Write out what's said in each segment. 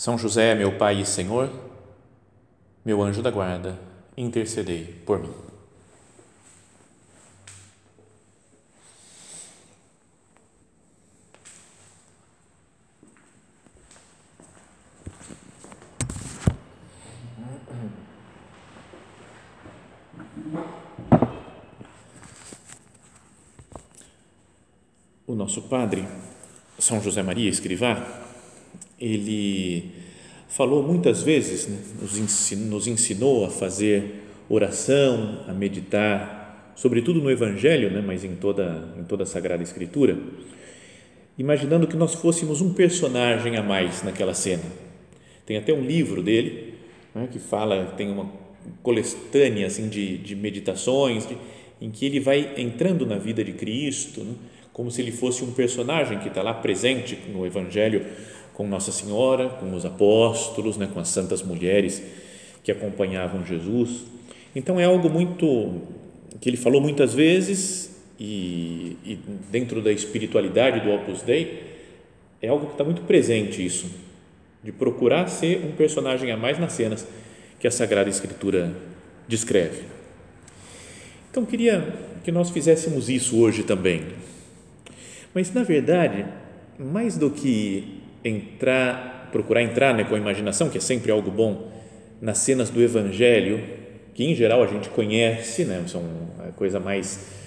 São José, meu Pai e Senhor, meu anjo da guarda, intercedei por mim. O nosso padre, São José Maria Escrivá, ele falou muitas vezes, né, nos, ensinou, nos ensinou a fazer oração, a meditar, sobretudo no Evangelho, né, mas em toda, em toda a Sagrada Escritura, imaginando que nós fôssemos um personagem a mais naquela cena. Tem até um livro dele né, que fala, tem uma coletânea assim, de, de meditações, de, em que ele vai entrando na vida de Cristo, né, como se ele fosse um personagem que está lá presente no Evangelho com Nossa Senhora, com os apóstolos, né, com as santas mulheres que acompanhavam Jesus. Então é algo muito que ele falou muitas vezes e, e dentro da espiritualidade do Opus Dei é algo que está muito presente isso, de procurar ser um personagem a mais nas cenas que a Sagrada Escritura descreve. Então queria que nós fizéssemos isso hoje também. Mas na verdade, mais do que entrar, procurar entrar né, com a imaginação, que é sempre algo bom, nas cenas do Evangelho, que em geral a gente conhece, né, são a coisa mais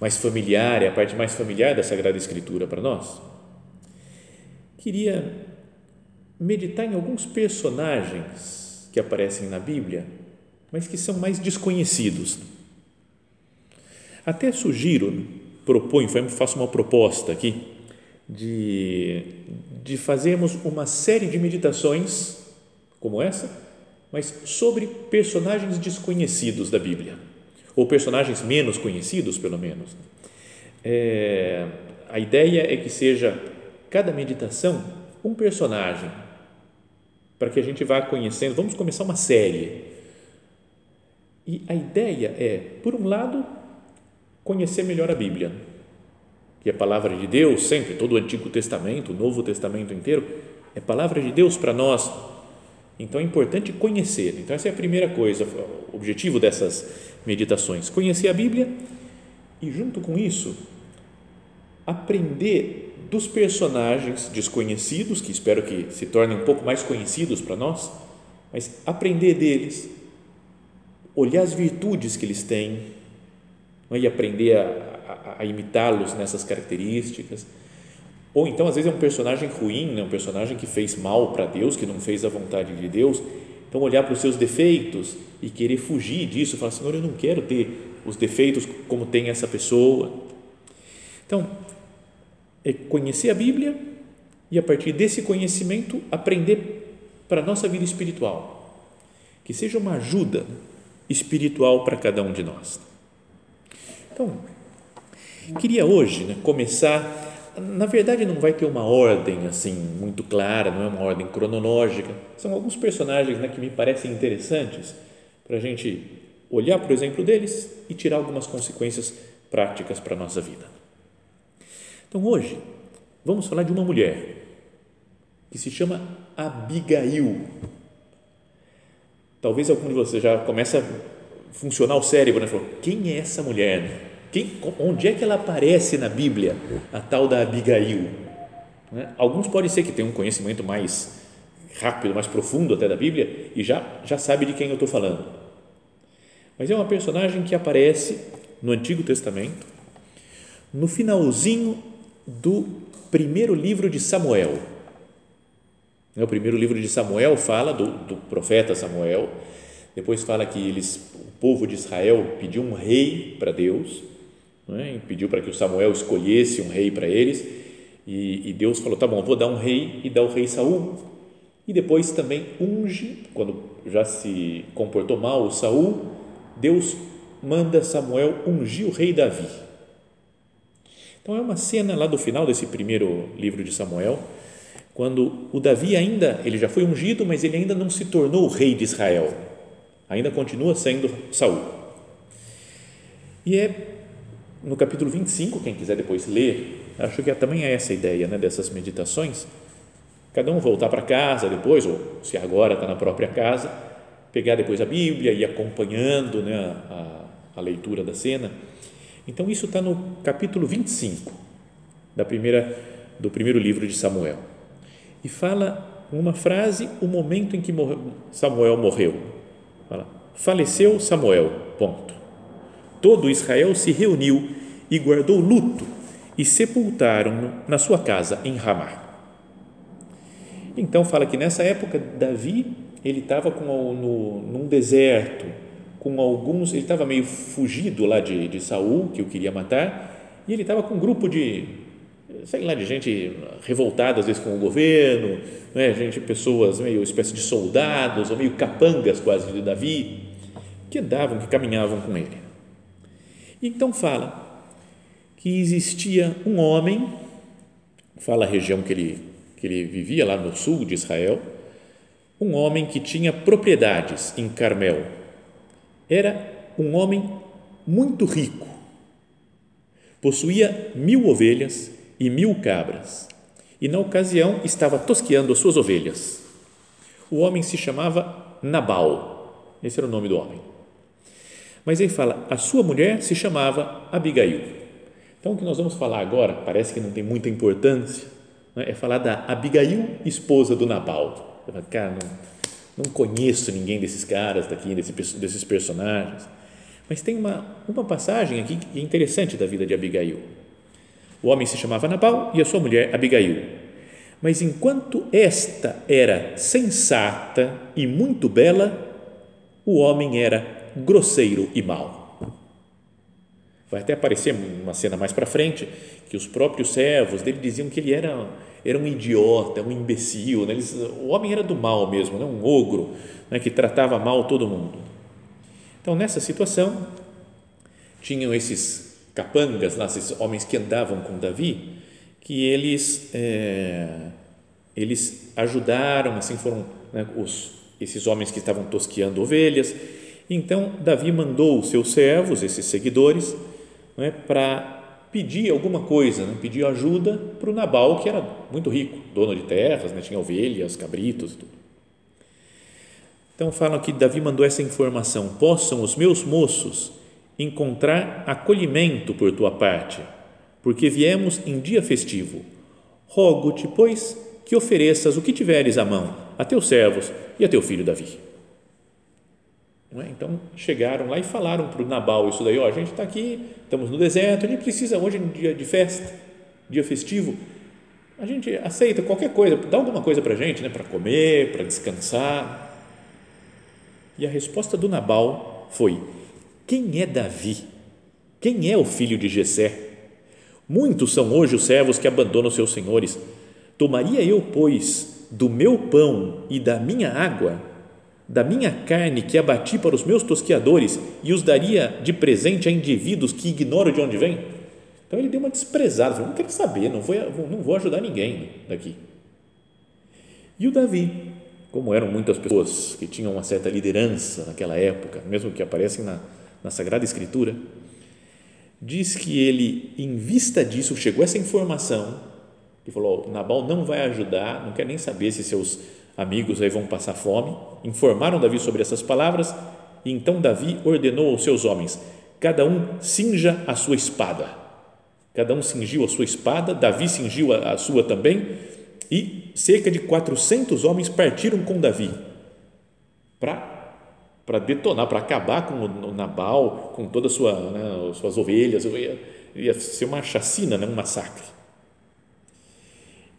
mais familiar, é a parte mais familiar da Sagrada Escritura para nós. Queria meditar em alguns personagens que aparecem na Bíblia, mas que são mais desconhecidos. Até sugiro, proponho, faço uma proposta aqui de, de fazermos uma série de meditações como essa, mas sobre personagens desconhecidos da Bíblia, ou personagens menos conhecidos, pelo menos. É, a ideia é que seja cada meditação um personagem, para que a gente vá conhecendo. Vamos começar uma série. E a ideia é, por um lado, conhecer melhor a Bíblia que é palavra de Deus, sempre, todo o Antigo Testamento, o Novo Testamento inteiro, é palavra de Deus para nós. Então é importante conhecer. Então, essa é a primeira coisa, o objetivo dessas meditações: conhecer a Bíblia e, junto com isso, aprender dos personagens desconhecidos, que espero que se tornem um pouco mais conhecidos para nós, mas aprender deles, olhar as virtudes que eles têm é? e aprender a, a, imitá-los nessas características. Ou então, às vezes, é um personagem ruim, né? um personagem que fez mal para Deus, que não fez a vontade de Deus. Então, olhar para os seus defeitos e querer fugir disso, falar, Senhor, eu não quero ter os defeitos como tem essa pessoa. Então, é conhecer a Bíblia e, a partir desse conhecimento, aprender para a nossa vida espiritual. Que seja uma ajuda espiritual para cada um de nós. Então, Queria hoje né, começar. Na verdade, não vai ter uma ordem assim muito clara, não é uma ordem cronológica. São alguns personagens né, que me parecem interessantes para a gente olhar para o exemplo deles e tirar algumas consequências práticas para a nossa vida. Então, hoje, vamos falar de uma mulher que se chama Abigail. Talvez algum de vocês já comece a funcionar o cérebro, né? Falou, quem é essa mulher? Quem, onde é que ela aparece na Bíblia, a tal da Abigail? Né? Alguns podem ser que tenham um conhecimento mais rápido, mais profundo até da Bíblia e já, já sabe de quem eu estou falando. Mas é uma personagem que aparece no Antigo Testamento, no finalzinho do primeiro livro de Samuel. O primeiro livro de Samuel fala do, do profeta Samuel, depois fala que eles, o povo de Israel pediu um rei para Deus é? pediu para que o Samuel escolhesse um rei para eles e, e, Deus falou, tá bom, vou dar um rei e dá o rei Saul e depois também unge, quando já se comportou mal o Saul, Deus manda Samuel ungir o rei Davi. Então é uma cena lá do final desse primeiro livro de Samuel, quando o Davi ainda, ele já foi ungido, mas ele ainda não se tornou o rei de Israel. Ainda continua sendo Saul. E é no capítulo 25, quem quiser depois ler, acho que também é essa a ideia né, dessas meditações. Cada um voltar para casa depois, ou se agora está na própria casa, pegar depois a Bíblia e acompanhando né, a, a leitura da cena. Então, isso está no capítulo 25 da primeira, do primeiro livro de Samuel. E fala uma frase, o momento em que Samuel morreu. Fala, faleceu Samuel, ponto. Todo Israel se reuniu e guardou luto e sepultaram-no na sua casa em Ramá. Então fala que nessa época Davi ele estava num deserto com alguns, ele estava meio fugido lá de, de Saul que o queria matar e ele estava com um grupo de sei lá de gente revoltada às vezes com o governo, né, gente pessoas meio espécie de soldados ou meio capangas quase de Davi que andavam, que caminhavam com ele. Então fala que existia um homem, fala a região que ele, que ele vivia lá no sul de Israel, um homem que tinha propriedades em Carmel. Era um homem muito rico. Possuía mil ovelhas e mil cabras. E na ocasião estava tosqueando as suas ovelhas. O homem se chamava Nabal. Esse era o nome do homem. Mas ele fala, a sua mulher se chamava Abigail. Então, o que nós vamos falar agora, parece que não tem muita importância, né? é falar da Abigail, esposa do Nabal. Eu falo, cara, não, não conheço ninguém desses caras daqui, desses, desses personagens. Mas tem uma, uma passagem aqui que é interessante da vida de Abigail. O homem se chamava Nabal e a sua mulher Abigail. Mas enquanto esta era sensata e muito bela, o homem era grosseiro e mau. Vai até aparecer uma cena mais para frente que os próprios servos dele diziam que ele era, era um idiota, um imbecil. Né? Eles, o homem era do mal mesmo, né? um ogro né? que tratava mal todo mundo. Então, nessa situação, tinham esses capangas, lá, esses homens que andavam com Davi, que eles, é, eles ajudaram, assim foram né, os, esses homens que estavam tosqueando ovelhas, então, Davi mandou os seus servos, esses seguidores, é, para pedir alguma coisa, né? pedir ajuda para o Nabal, que era muito rico, dono de terras, né? tinha ovelhas, cabritos e tudo. Então, falam que Davi mandou essa informação: possam os meus moços encontrar acolhimento por tua parte, porque viemos em dia festivo. Rogo-te, pois, que ofereças o que tiveres à mão a teus servos e a teu filho Davi. É? Então chegaram lá e falaram para o Nabal isso daí, ó, a gente está aqui, estamos no deserto, a gente precisa hoje no dia de festa, dia festivo, a gente aceita qualquer coisa, dá alguma coisa para a gente, né, para comer, para descansar. E a resposta do Nabal foi: quem é Davi? Quem é o filho de Jessé? Muitos são hoje os servos que abandonam seus senhores. Tomaria eu, pois, do meu pão e da minha água da minha carne que abati para os meus tosquiadores e os daria de presente a indivíduos que ignoro de onde vem? Então ele deu uma desprezada, falou, não quero saber, não vou, não vou ajudar ninguém daqui. E o Davi, como eram muitas pessoas que tinham uma certa liderança naquela época, mesmo que aparecem na, na Sagrada Escritura, diz que ele, em vista disso, chegou essa informação, que falou, Nabal não vai ajudar, não quer nem saber se seus amigos aí vão passar fome, informaram Davi sobre essas palavras, e então Davi ordenou aos seus homens: cada um cinja a sua espada. Cada um cingiu a sua espada, Davi cingiu a, a sua também, e cerca de 400 homens partiram com Davi para para detonar, para acabar com o Nabal, com todas sua, né, as suas ovelhas, ia, ia ser uma chacina, né, um massacre.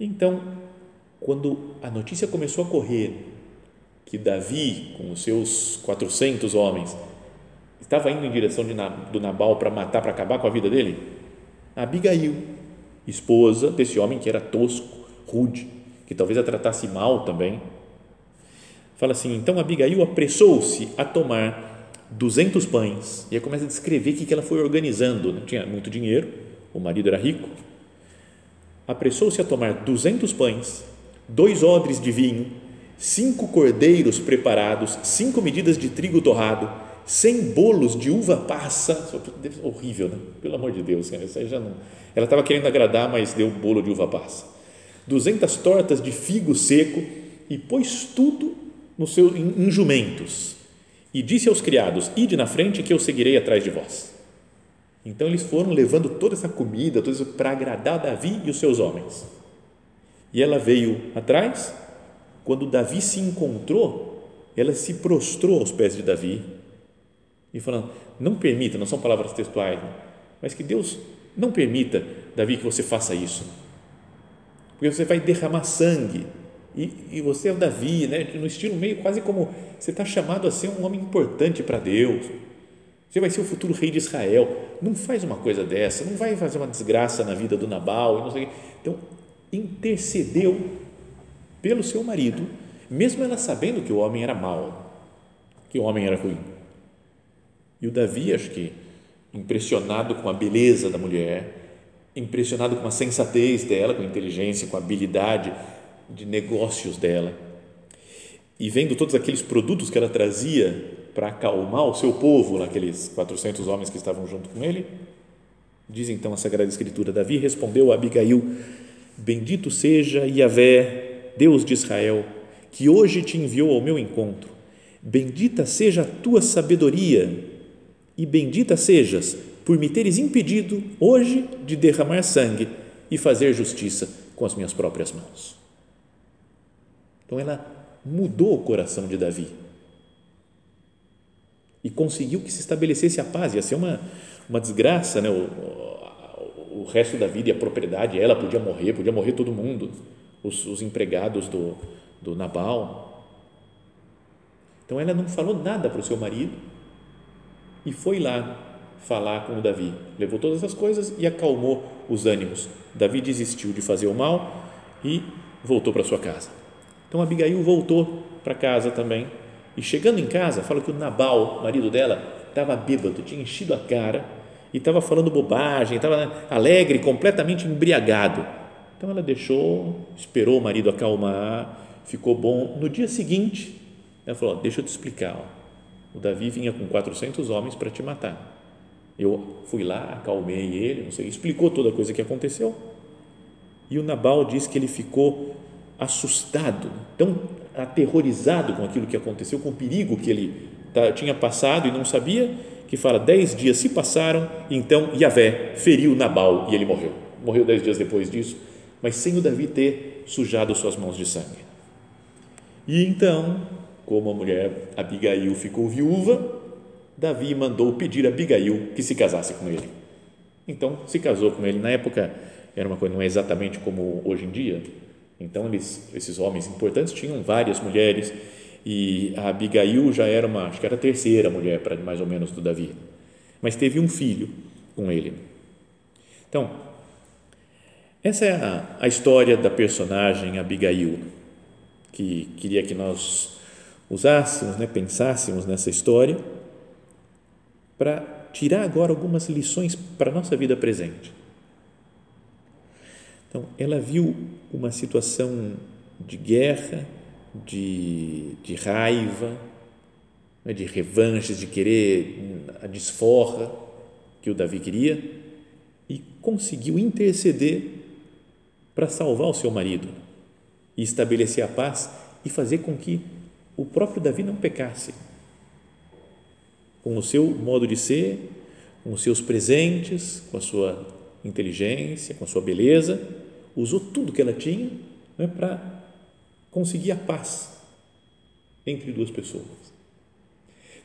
Então, quando a notícia começou a correr que Davi, com os seus 400 homens, estava indo em direção de, do Nabal para matar, para acabar com a vida dele, Abigail, esposa desse homem que era tosco, rude, que talvez a tratasse mal também, fala assim: então Abigail apressou-se a tomar 200 pães. E aí começa a descrever o que ela foi organizando. Não tinha muito dinheiro, o marido era rico. Apressou-se a tomar 200 pães, dois odres de vinho, cinco cordeiros preparados, cinco medidas de trigo torrado, cem bolos de uva passa. Horrível, né? Pelo amor de Deus, não. Ela estava querendo agradar, mas deu bolo de uva passa. 200 tortas de figo seco e pôs tudo no seu, em, em jumentos. E disse aos criados: Ide na frente que eu seguirei atrás de vós. Então eles foram levando toda essa comida, tudo isso para agradar Davi e os seus homens. E ela veio atrás. Quando Davi se encontrou, ela se prostrou aos pés de Davi e falando: Não permita, não são palavras textuais, mas que Deus não permita, Davi, que você faça isso, porque você vai derramar sangue e, e você é o Davi, né? no estilo meio quase como você está chamado a ser um homem importante para Deus. Você vai ser o futuro rei de Israel. Não faz uma coisa dessa, não vai fazer uma desgraça na vida do Nabal. Não sei Então, intercedeu pelo seu marido, mesmo ela sabendo que o homem era mau, que o homem era ruim. E o Davi, acho que impressionado com a beleza da mulher, impressionado com a sensatez dela, com a inteligência, com a habilidade de negócios dela. E vendo todos aqueles produtos que ela trazia para acalmar o seu povo, naqueles 400 homens que estavam junto com ele, diz então a Sagrada Escritura: Davi respondeu a Abigail: Bendito seja Yahvé, Deus de Israel, que hoje te enviou ao meu encontro. Bendita seja a tua sabedoria e bendita sejas por me teres impedido hoje de derramar sangue e fazer justiça com as minhas próprias mãos. Então ela mudou o coração de Davi e conseguiu que se estabelecesse a paz. Ia ser uma, uma desgraça, né? O, o, o resto da vida e a propriedade, ela podia morrer, podia morrer todo mundo, os, os empregados do, do Nabal. Então ela não falou nada para o seu marido e foi lá falar com o Davi. Levou todas essas coisas e acalmou os ânimos. Davi desistiu de fazer o mal e voltou para sua casa. Então Abigail voltou para casa também e chegando em casa, fala que o Nabal, marido dela, estava bêbado, tinha enchido a cara e estava falando bobagem, estava alegre, completamente embriagado. Então ela deixou, esperou o marido acalmar, ficou bom. No dia seguinte, ela falou: Deixa eu te explicar. Ó. O Davi vinha com 400 homens para te matar. Eu fui lá, acalmei ele, não sei, explicou toda a coisa que aconteceu. E o Nabal disse que ele ficou assustado, tão aterrorizado com aquilo que aconteceu, com o perigo que ele tinha passado e não sabia, que fala, dez dias se passaram, então Yahvé feriu Nabal e ele morreu. Morreu dez dias depois disso, mas sem o Davi ter sujado suas mãos de sangue. E então, como a mulher Abigail ficou viúva, Davi mandou pedir a Abigail que se casasse com ele. Então, se casou com ele. Na época, era uma coisa, não é exatamente como hoje em dia, então, eles, esses homens importantes tinham várias mulheres e a Abigail já era uma, acho que era a terceira mulher para mais ou menos do Davi, mas teve um filho com ele. Então, essa é a, a história da personagem Abigail, que queria que nós usássemos, né, pensássemos nessa história para tirar agora algumas lições para a nossa vida presente. Então, ela viu uma situação de guerra, de, de raiva, né, de revanches, de querer a desforra que o Davi queria e conseguiu interceder para salvar o seu marido e estabelecer a paz e fazer com que o próprio Davi não pecasse. Com o seu modo de ser, com os seus presentes, com a sua inteligência, com a sua beleza, usou tudo que ela tinha né, para conseguir a paz entre duas pessoas.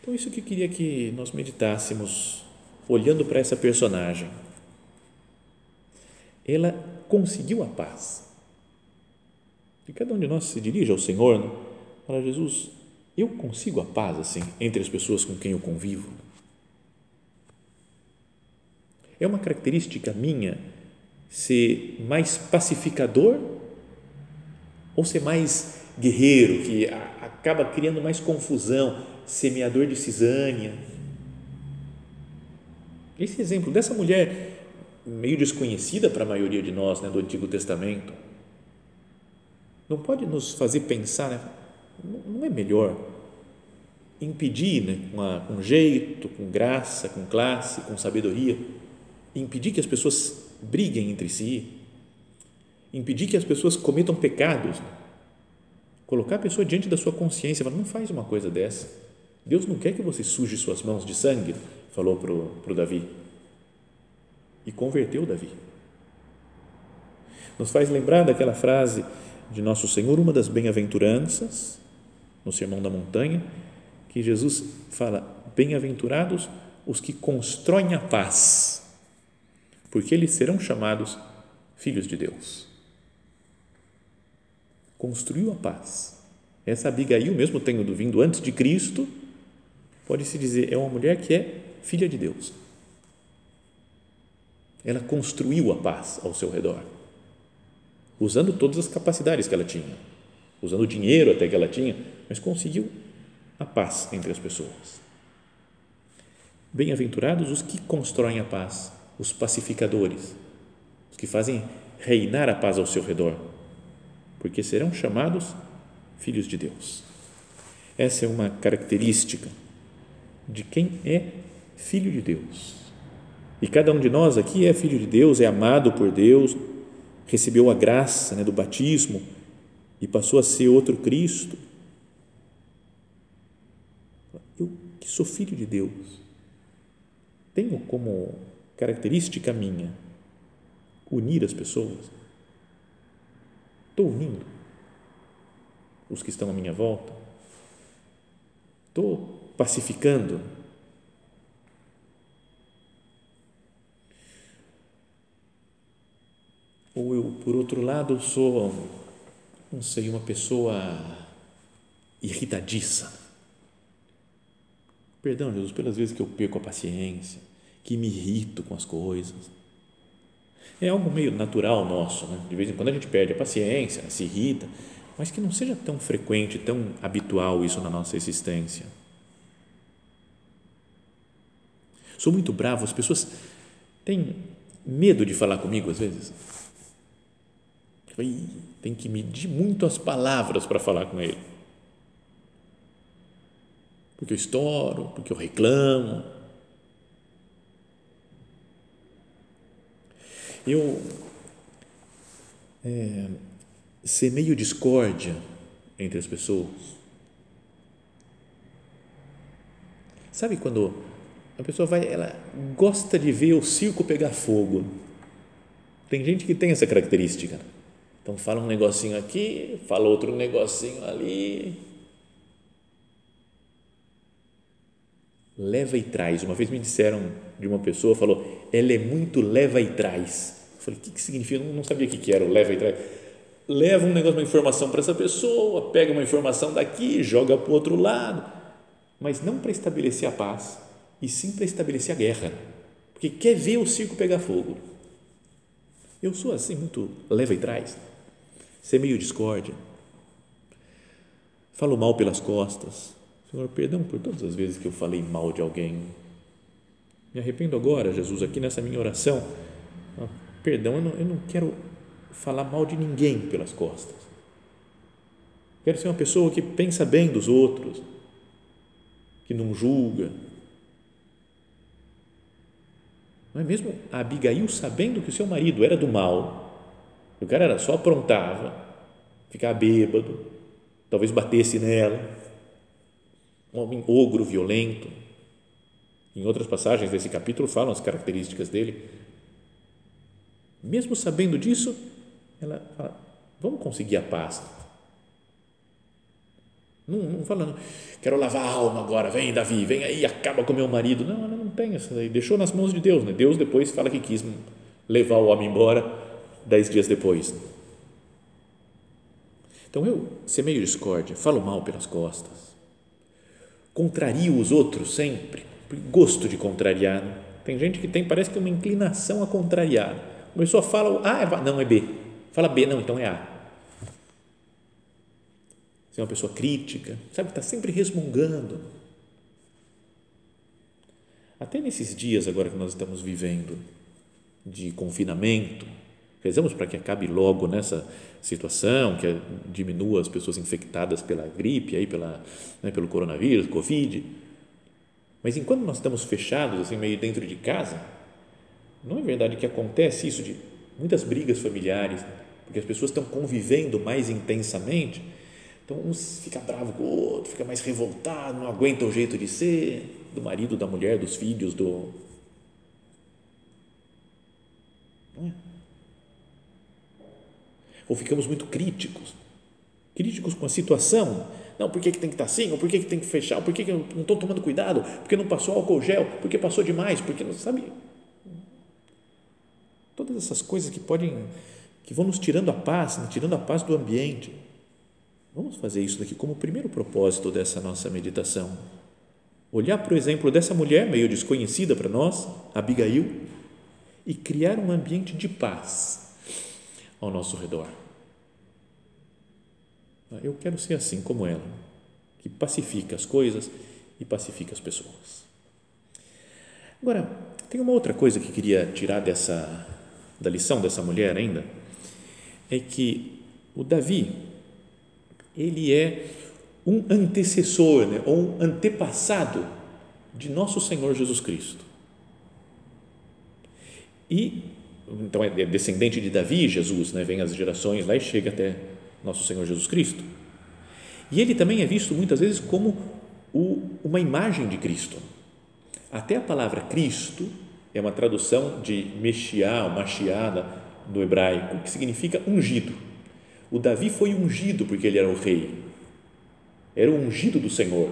Então, isso que eu queria que nós meditássemos, olhando para essa personagem. Ela conseguiu a paz. E cada um de nós se dirige ao Senhor, né? fala, Jesus, eu consigo a paz assim entre as pessoas com quem eu convivo? É uma característica minha ser mais pacificador ou ser mais guerreiro, que acaba criando mais confusão, semeador de cisânia. Esse exemplo dessa mulher meio desconhecida para a maioria de nós né, do Antigo Testamento, não pode nos fazer pensar, né, não é melhor impedir, né, com, a, com jeito, com graça, com classe, com sabedoria, impedir que as pessoas briguem entre si, impedir que as pessoas cometam pecados, colocar a pessoa diante da sua consciência, falar, não faz uma coisa dessa, Deus não quer que você suje suas mãos de sangue, falou para o Davi, e converteu Davi. Nos faz lembrar daquela frase de Nosso Senhor, uma das bem-aventuranças, no Sermão da Montanha, que Jesus fala: Bem-aventurados os que constroem a paz, porque eles serão chamados filhos de Deus. Construiu a paz. Essa Abigail, mesmo tendo vindo antes de Cristo, pode-se dizer, é uma mulher que é filha de Deus. Ela construiu a paz ao seu redor, usando todas as capacidades que ela tinha, usando o dinheiro até que ela tinha, mas conseguiu a paz entre as pessoas. Bem-aventurados os que constroem a paz, os pacificadores, os que fazem reinar a paz ao seu redor, porque serão chamados filhos de Deus. Essa é uma característica de quem é filho de Deus. E cada um de nós aqui é filho de Deus, é amado por Deus, recebeu a graça né, do batismo e passou a ser outro Cristo eu que sou filho de Deus, tenho como característica minha unir as pessoas. Estou unindo os que estão à minha volta. Estou pacificando. Ou eu, por outro lado, sou, não sei, uma pessoa irritadiça Perdão, Jesus, pelas vezes que eu perco a paciência, que me irrito com as coisas. É algo meio natural nosso, né? De vez em quando a gente perde a paciência, se irrita, mas que não seja tão frequente, tão habitual isso na nossa existência. Sou muito bravo, as pessoas têm medo de falar comigo às vezes. Tem que medir muito as palavras para falar com ele porque eu estouro, porque eu reclamo. Eu é, semeio discórdia entre as pessoas. Sabe quando a pessoa vai, ela gosta de ver o circo pegar fogo. Tem gente que tem essa característica. Então fala um negocinho aqui, fala outro negocinho ali, leva e traz. Uma vez me disseram de uma pessoa, falou, ela é muito leva e traz. Falei, o que, que significa? Eu não sabia o que, que era o leva e traz. Leva um negócio, uma informação para essa pessoa, pega uma informação daqui, joga para o outro lado, mas não para estabelecer a paz, e sim para estabelecer a guerra, porque quer ver o circo pegar fogo. Eu sou assim, muito leva e traz, ser meio discórdia, falo mal pelas costas, Senhor, perdão por todas as vezes que eu falei mal de alguém. Me arrependo agora, Jesus, aqui nessa minha oração. Perdão, eu não, eu não quero falar mal de ninguém pelas costas. Quero ser uma pessoa que pensa bem dos outros, que não julga. Não é mesmo a Abigail sabendo que o seu marido era do mal, o cara era só aprontava, ficava bêbado, talvez batesse nela um homem ogro, violento. Em outras passagens desse capítulo falam as características dele. Mesmo sabendo disso, ela fala: vamos conseguir a paz. Não, não falando, quero lavar a alma agora, vem Davi, vem aí, acaba com meu marido. Não, ela não tem essa aí, deixou nas mãos de Deus. Né? Deus depois fala que quis levar o homem embora dez dias depois. Então eu semeio discórdia, falo mal pelas costas, contraria os outros sempre, gosto de contrariar. Tem gente que tem, parece que uma inclinação a contrariar. A pessoa fala A, é, não, é B. Fala B, não, então é A. Você é uma pessoa crítica, sabe, está sempre resmungando. Até nesses dias agora que nós estamos vivendo de confinamento, rezamos para que acabe logo nessa situação, que diminua as pessoas infectadas pela gripe, aí pela, né, pelo coronavírus, Covid. Mas enquanto nós estamos fechados, assim, meio dentro de casa, não é verdade que acontece isso de muitas brigas familiares, porque as pessoas estão convivendo mais intensamente, então um fica bravo com o outro, fica mais revoltado, não aguenta o jeito de ser do marido, da mulher, dos filhos, do não é? Ou ficamos muito críticos, críticos com a situação. Não, por que, que tem que estar assim? Ou por que, que tem que fechar? Ou por que, que eu não estou tomando cuidado? Porque não passou álcool gel? Porque passou demais? Porque não sabe? Todas essas coisas que podem, que vão nos tirando a paz, nos tirando a paz do ambiente. Vamos fazer isso daqui como o primeiro propósito dessa nossa meditação. Olhar para o exemplo dessa mulher meio desconhecida para nós, Abigail, e criar um ambiente de paz ao nosso redor. Eu quero ser assim como ela, que pacifica as coisas e pacifica as pessoas. Agora, tem uma outra coisa que queria tirar dessa da lição dessa mulher ainda, é que o Davi ele é um antecessor, né, ou um antepassado de nosso Senhor Jesus Cristo. E então é descendente de Davi, Jesus, né, vem as gerações lá e chega até nosso Senhor Jesus Cristo. E ele também é visto muitas vezes como o, uma imagem de Cristo. Até a palavra Cristo é uma tradução de Meshiá, ou Mashiach do hebraico, que significa ungido. O Davi foi ungido porque ele era o rei. Era o ungido do Senhor.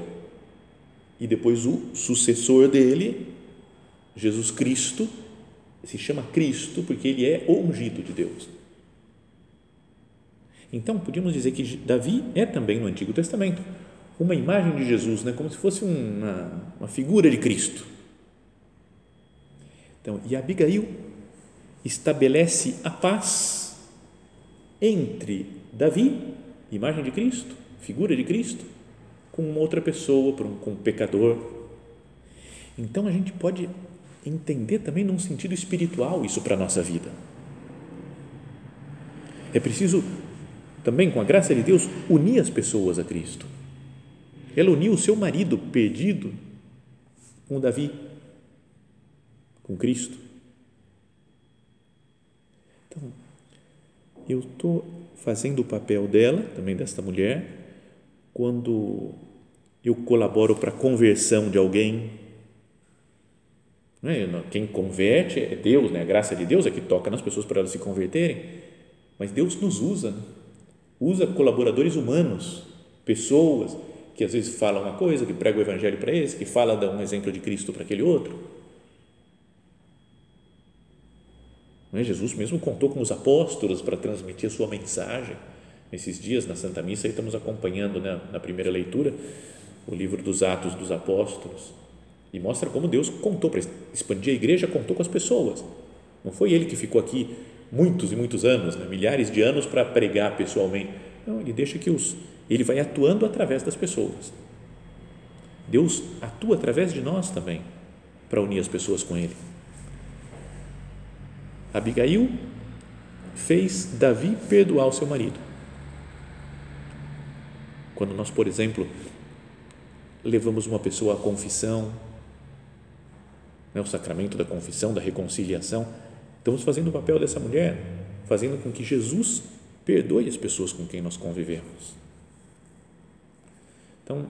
E depois o sucessor dele, Jesus Cristo, se chama Cristo porque ele é o ungido de Deus. Então, podíamos dizer que Davi é também no Antigo Testamento uma imagem de Jesus, né? como se fosse uma, uma figura de Cristo. Então, e Abigail estabelece a paz entre Davi, imagem de Cristo, figura de Cristo, com uma outra pessoa, com um pecador. Então a gente pode entender também num sentido espiritual isso para a nossa vida. É preciso também, com a graça de Deus, unir as pessoas a Cristo. Ela uniu o seu marido perdido com Davi, com Cristo. Então, eu estou fazendo o papel dela, também desta mulher, quando eu colaboro para a conversão de alguém, é? Quem converte é Deus, né? a graça de Deus é que toca nas pessoas para elas se converterem, mas Deus nos usa, né? usa colaboradores humanos, pessoas que às vezes falam uma coisa, que pregam o evangelho para eles, que fala dá um exemplo de Cristo para aquele outro. Não é? Jesus mesmo contou com os apóstolos para transmitir a sua mensagem. Esses dias na Santa Missa estamos acompanhando né, na primeira leitura o livro dos Atos dos Apóstolos e mostra como Deus contou para expandir a igreja, contou com as pessoas. Não foi ele que ficou aqui muitos e muitos anos, né? milhares de anos para pregar pessoalmente. Não, ele deixa que os ele vai atuando através das pessoas. Deus atua através de nós também para unir as pessoas com ele. Abigail fez Davi perdoar o seu marido. Quando nós, por exemplo, levamos uma pessoa à confissão, né, o sacramento da confissão, da reconciliação. Estamos fazendo o papel dessa mulher, fazendo com que Jesus perdoe as pessoas com quem nós convivemos. Então,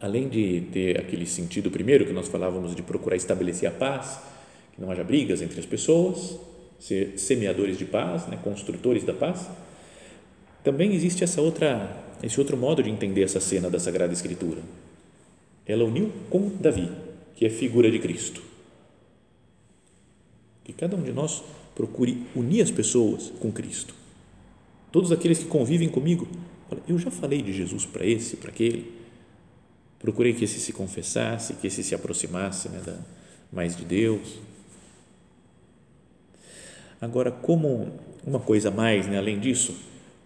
além de ter aquele sentido primeiro que nós falávamos de procurar estabelecer a paz, que não haja brigas entre as pessoas, ser semeadores de paz, né, construtores da paz, também existe essa outra, esse outro modo de entender essa cena da Sagrada Escritura. Ela uniu com Davi que é figura de Cristo. Que cada um de nós procure unir as pessoas com Cristo. Todos aqueles que convivem comigo, eu já falei de Jesus para esse, para aquele. Procurei que esse se confessasse, que esse se aproximasse né, da, mais de Deus. Agora, como uma coisa mais, né, além disso,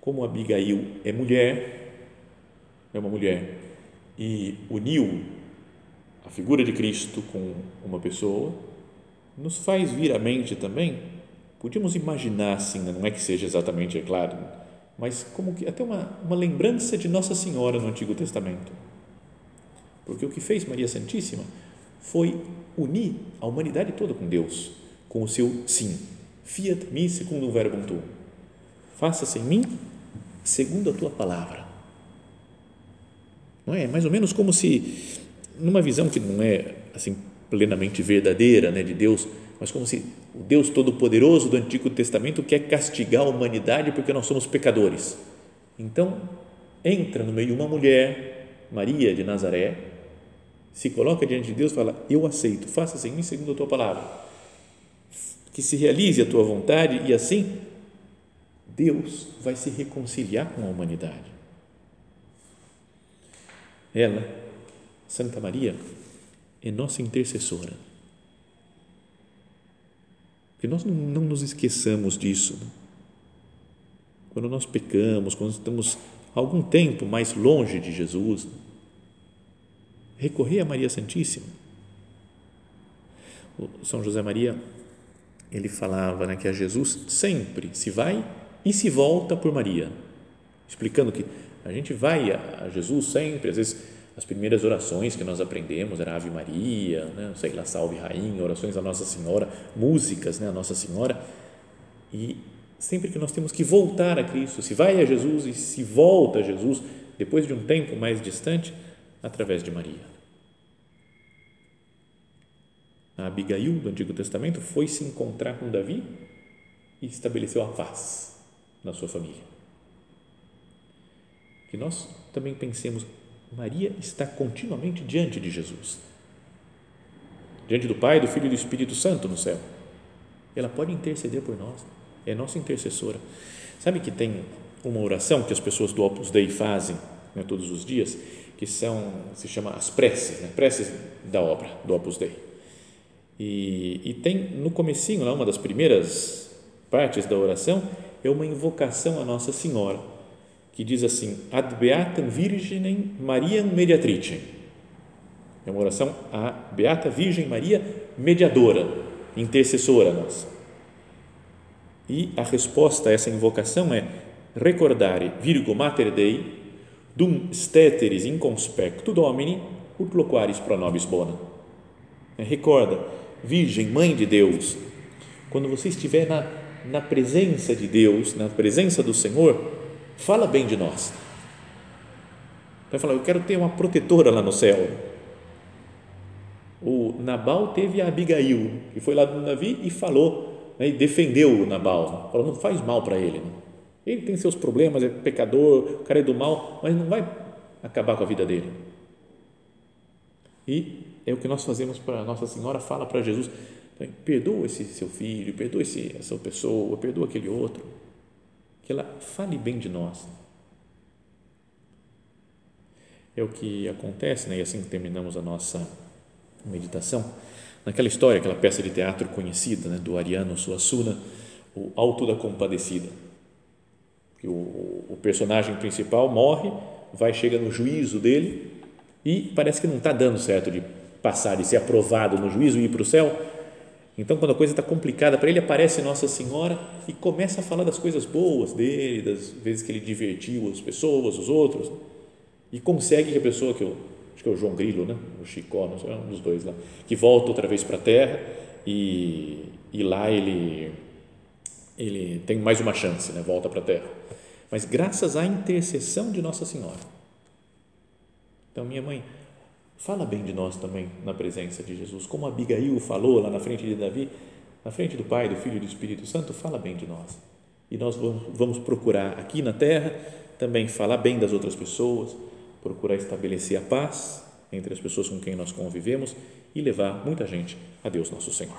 como Abigail é mulher, é uma mulher, e uniu a figura de Cristo com uma pessoa, nos faz vir à mente também, podíamos imaginar assim, não é que seja exatamente, é claro, mas como que até uma, uma lembrança de Nossa Senhora no Antigo Testamento. Porque o que fez Maria Santíssima foi unir a humanidade toda com Deus, com o seu sim. Fiat mi secundum verbum tuum. Faça-se em mim segundo a tua palavra. Não é? Mais ou menos como se, numa visão que não é assim plenamente verdadeira né, de Deus, mas como se o Deus Todo-Poderoso do Antigo Testamento quer castigar a humanidade porque nós somos pecadores. Então, entra no meio uma mulher, Maria de Nazaré, se coloca diante de Deus e fala: Eu aceito, faça-se em mim segundo a tua palavra. Que se realize a tua vontade e assim Deus vai se reconciliar com a humanidade. Ela, Santa Maria, é nossa intercessora. Que nós não, não nos esqueçamos disso. Quando nós pecamos, quando estamos algum tempo mais longe de Jesus, recorrer a Maria Santíssima. São José Maria, ele falava né, que a Jesus sempre se vai e se volta por Maria, explicando que a gente vai a Jesus sempre, às vezes as primeiras orações que nós aprendemos era Ave Maria, né, sei lá, Salve Rainha, orações a Nossa Senhora, músicas, né, Nossa Senhora, e sempre que nós temos que voltar a Cristo, se vai a Jesus e se volta a Jesus depois de um tempo mais distante, através de Maria. A Abigail do Antigo Testamento foi se encontrar com Davi e estabeleceu a paz na sua família. Que nós também pensemos, Maria está continuamente diante de Jesus, diante do Pai, do Filho e do Espírito Santo no céu. Ela pode interceder por nós, é nossa intercessora. Sabe que tem uma oração que as pessoas do Opus Dei fazem né, todos os dias, que são, se chama as preces, né? preces da obra do Opus Dei. E, e tem no comecinho, lá, uma das primeiras partes da oração, é uma invocação à Nossa Senhora, que diz assim, Ad Beatam Virginem Mariam Mediatricem. É uma oração à Beata Virgem Maria, mediadora, intercessora nossa. E a resposta a essa invocação é recordare Virgo Mater Dei dum steteris inconspectu domini ut loquaris pro nobis bona. É, recorda, Virgem, Mãe de Deus, quando você estiver na, na presença de Deus, na presença do Senhor, fala bem de nós. Vai falar, eu quero ter uma protetora lá no céu. O Nabal teve a Abigail, que foi lá do Davi e falou, né, e defendeu o Nabal. Falou, não faz mal para ele. Né? Ele tem seus problemas, é pecador, o cara é do mal, mas não vai acabar com a vida dele. E é o que nós fazemos para Nossa Senhora, fala para Jesus, perdoa esse seu filho, perdoa esse, essa pessoa, perdoa aquele outro. Que ela fale bem de nós. É o que acontece, né? e assim terminamos a nossa meditação. Naquela história, aquela peça de teatro conhecida né? do Ariano Suassuna, o Alto da Compadecida que o, o personagem principal morre, vai chega no juízo dele e parece que não está dando certo de passar, de ser aprovado no juízo e ir para o céu. Então, quando a coisa está complicada para ele, aparece Nossa Senhora e começa a falar das coisas boas dele, das vezes que ele divertiu as pessoas, os outros, e consegue que a pessoa, que eu, acho que é o João Grilo, né? o Chicó, não sei, um dos dois lá, que volta outra vez para a terra e, e lá ele, ele tem mais uma chance, né? volta para a terra mas graças à intercessão de Nossa Senhora. Então, minha mãe, fala bem de nós também na presença de Jesus, como Abigail falou lá na frente de Davi, na frente do Pai, do Filho e do Espírito Santo, fala bem de nós. E nós vamos procurar aqui na terra também falar bem das outras pessoas, procurar estabelecer a paz entre as pessoas com quem nós convivemos e levar muita gente a Deus nosso Senhor.